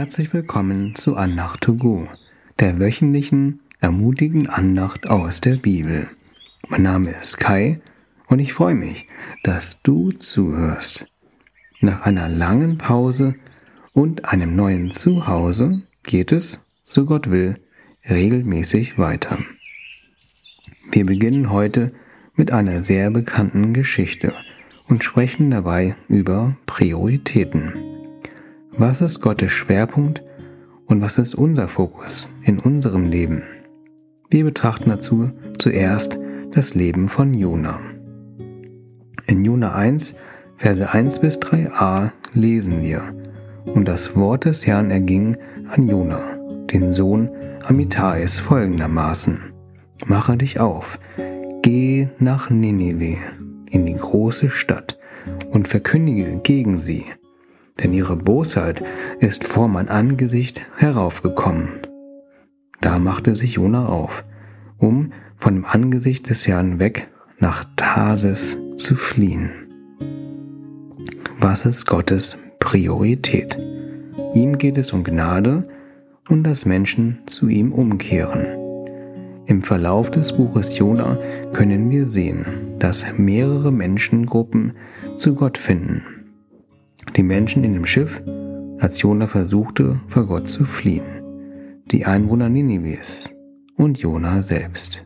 Herzlich willkommen zu Andacht to go, der wöchentlichen ermutigenden Andacht aus der Bibel. Mein Name ist Kai und ich freue mich, dass du zuhörst. Nach einer langen Pause und einem neuen Zuhause geht es, so Gott will, regelmäßig weiter. Wir beginnen heute mit einer sehr bekannten Geschichte und sprechen dabei über Prioritäten. Was ist Gottes Schwerpunkt und was ist unser Fokus in unserem Leben? Wir betrachten dazu zuerst das Leben von Jona. In Jona 1, Verse 1 bis 3a lesen wir, und das Wort des Herrn erging an Jona, den Sohn Amitais folgendermaßen, Mache dich auf, geh nach Nineveh, in die große Stadt, und verkündige gegen sie, denn ihre Bosheit ist vor mein Angesicht heraufgekommen. Da machte sich Jona auf, um von dem Angesicht des Herrn weg nach Tarsis zu fliehen. Was ist Gottes Priorität? Ihm geht es um Gnade und dass Menschen zu ihm umkehren. Im Verlauf des Buches Jona können wir sehen, dass mehrere Menschengruppen zu Gott finden. Die Menschen in dem Schiff, als Jona versuchte, vor Gott zu fliehen. Die Einwohner Ninives und Jona selbst.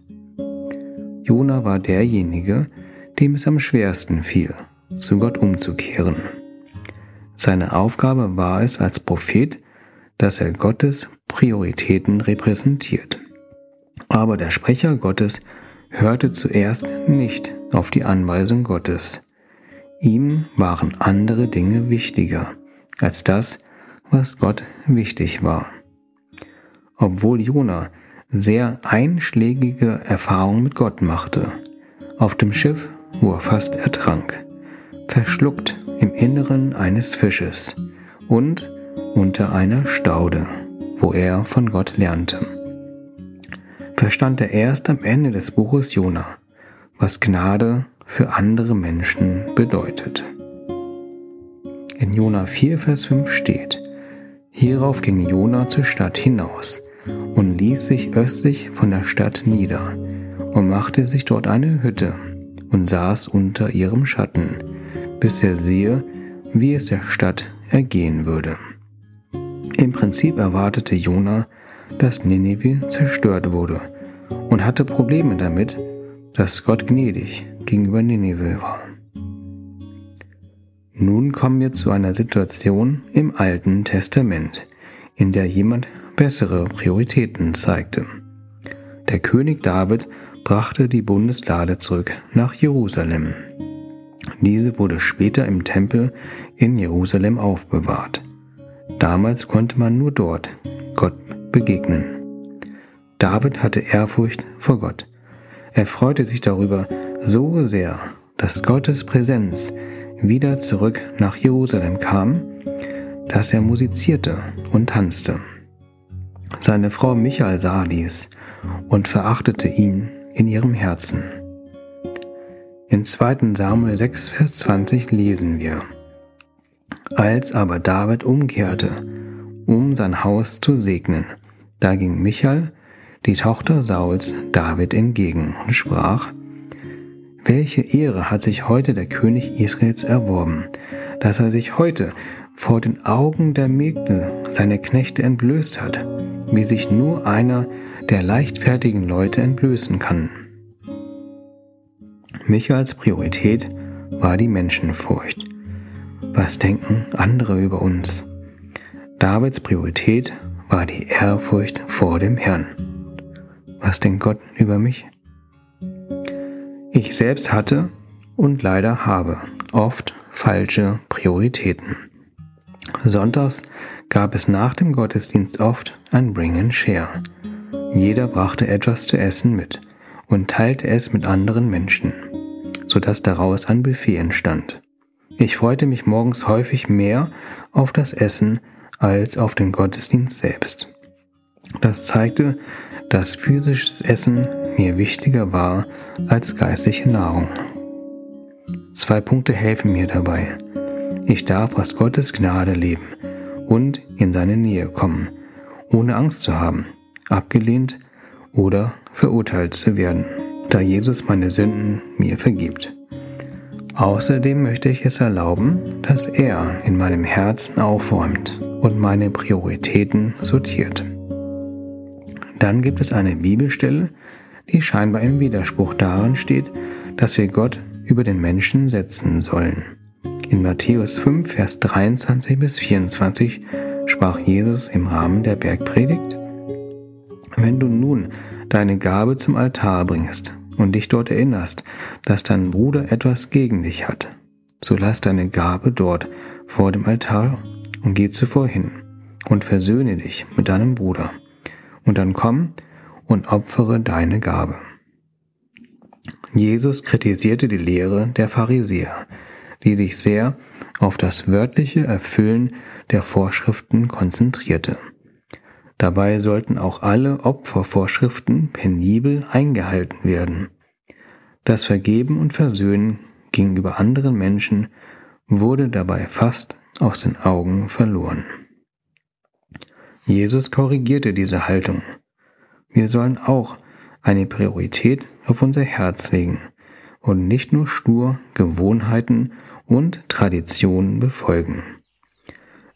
Jona war derjenige, dem es am schwersten fiel, zu Gott umzukehren. Seine Aufgabe war es als Prophet, dass er Gottes Prioritäten repräsentiert. Aber der Sprecher Gottes hörte zuerst nicht auf die Anweisung Gottes. Ihm waren andere Dinge wichtiger als das, was Gott wichtig war. Obwohl Jona sehr einschlägige Erfahrungen mit Gott machte, auf dem Schiff, wo er fast ertrank, verschluckt im Inneren eines Fisches und unter einer Staude, wo er von Gott lernte. Verstand er erst am Ende des Buches Jona, was Gnade für andere Menschen bedeutet. In Jona 4, Vers 5 steht, Hierauf ging Jona zur Stadt hinaus und ließ sich östlich von der Stadt nieder und machte sich dort eine Hütte und saß unter ihrem Schatten, bis er sehe, wie es der Stadt ergehen würde. Im Prinzip erwartete Jona, dass Nineveh zerstört wurde und hatte Probleme damit, dass Gott gnädig gegenüber Nineveh war. Nun kommen wir zu einer Situation im Alten Testament, in der jemand bessere Prioritäten zeigte. Der König David brachte die Bundeslade zurück nach Jerusalem. Diese wurde später im Tempel in Jerusalem aufbewahrt. Damals konnte man nur dort Gott begegnen. David hatte Ehrfurcht vor Gott. Er freute sich darüber so sehr, dass Gottes Präsenz wieder zurück nach Jerusalem kam, dass er musizierte und tanzte. Seine Frau Michael sah dies und verachtete ihn in ihrem Herzen. In 2. Samuel 6, Vers 20 lesen wir, Als aber David umkehrte, um sein Haus zu segnen, da ging Michael, die Tochter Sauls, David entgegen und sprach, Welche Ehre hat sich heute der König Israels erworben, dass er sich heute vor den Augen der Mägde seine Knechte entblößt hat, wie sich nur einer der leichtfertigen Leute entblößen kann. Michaels Priorität war die Menschenfurcht. Was denken andere über uns? Davids Priorität war die Ehrfurcht vor dem Herrn. Was denkt Gott über mich? Ich selbst hatte und leider habe oft falsche Prioritäten. Sonntags gab es nach dem Gottesdienst oft ein Bring and Share. Jeder brachte etwas zu essen mit und teilte es mit anderen Menschen, sodass daraus ein Buffet entstand. Ich freute mich morgens häufig mehr auf das Essen als auf den Gottesdienst selbst. Das zeigte, dass physisches Essen mir wichtiger war als geistliche Nahrung. Zwei Punkte helfen mir dabei. Ich darf aus Gottes Gnade leben und in seine Nähe kommen, ohne Angst zu haben, abgelehnt oder verurteilt zu werden, da Jesus meine Sünden mir vergibt. Außerdem möchte ich es erlauben, dass er in meinem Herzen aufräumt und meine Prioritäten sortiert. Dann gibt es eine Bibelstelle, die scheinbar im Widerspruch darin steht, dass wir Gott über den Menschen setzen sollen. In Matthäus 5, Vers 23 bis 24 sprach Jesus im Rahmen der Bergpredigt, Wenn du nun deine Gabe zum Altar bringst und dich dort erinnerst, dass dein Bruder etwas gegen dich hat, so lass deine Gabe dort vor dem Altar und geh zuvor hin und versöhne dich mit deinem Bruder. Und dann komm und opfere deine Gabe. Jesus kritisierte die Lehre der Pharisäer, die sich sehr auf das wörtliche Erfüllen der Vorschriften konzentrierte. Dabei sollten auch alle Opfervorschriften penibel eingehalten werden. Das Vergeben und Versöhnen gegenüber anderen Menschen wurde dabei fast aus den Augen verloren. Jesus korrigierte diese Haltung. Wir sollen auch eine Priorität auf unser Herz legen und nicht nur stur Gewohnheiten und Traditionen befolgen.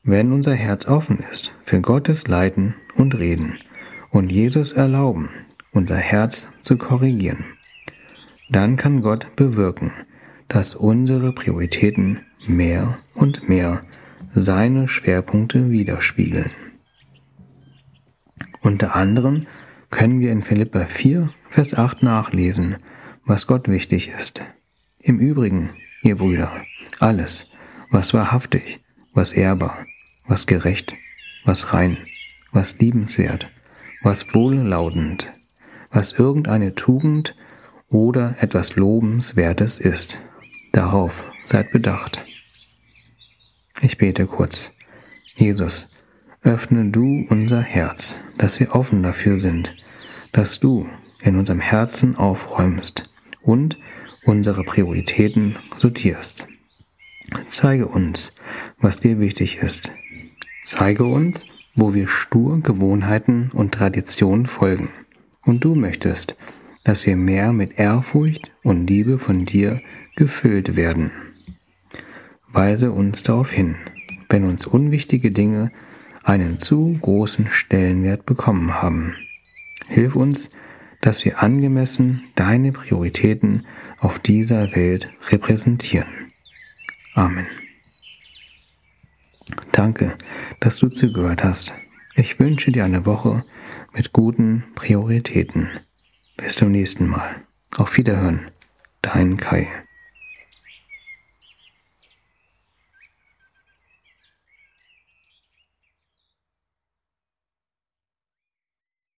Wenn unser Herz offen ist für Gottes Leiten und Reden und Jesus erlauben, unser Herz zu korrigieren, dann kann Gott bewirken, dass unsere Prioritäten mehr und mehr seine Schwerpunkte widerspiegeln. Unter anderem können wir in Philippa 4, Vers 8 nachlesen, was Gott wichtig ist. Im Übrigen, ihr Brüder, alles, was wahrhaftig, was ehrbar, was gerecht, was rein, was liebenswert, was wohllautend, was irgendeine Tugend oder etwas Lobenswertes ist. Darauf seid bedacht. Ich bete kurz. Jesus, öffne du unser Herz, dass wir offen dafür sind, dass du in unserem Herzen aufräumst und unsere Prioritäten sortierst. Zeige uns, was dir wichtig ist. Zeige uns, wo wir stur Gewohnheiten und Traditionen folgen. Und du möchtest, dass wir mehr mit Ehrfurcht und Liebe von dir gefüllt werden. Weise uns darauf hin, wenn uns unwichtige Dinge einen zu großen Stellenwert bekommen haben. Hilf uns, dass wir angemessen deine Prioritäten auf dieser Welt repräsentieren. Amen. Danke, dass du zugehört hast. Ich wünsche dir eine Woche mit guten Prioritäten. Bis zum nächsten Mal. Auf Wiederhören. Dein Kai.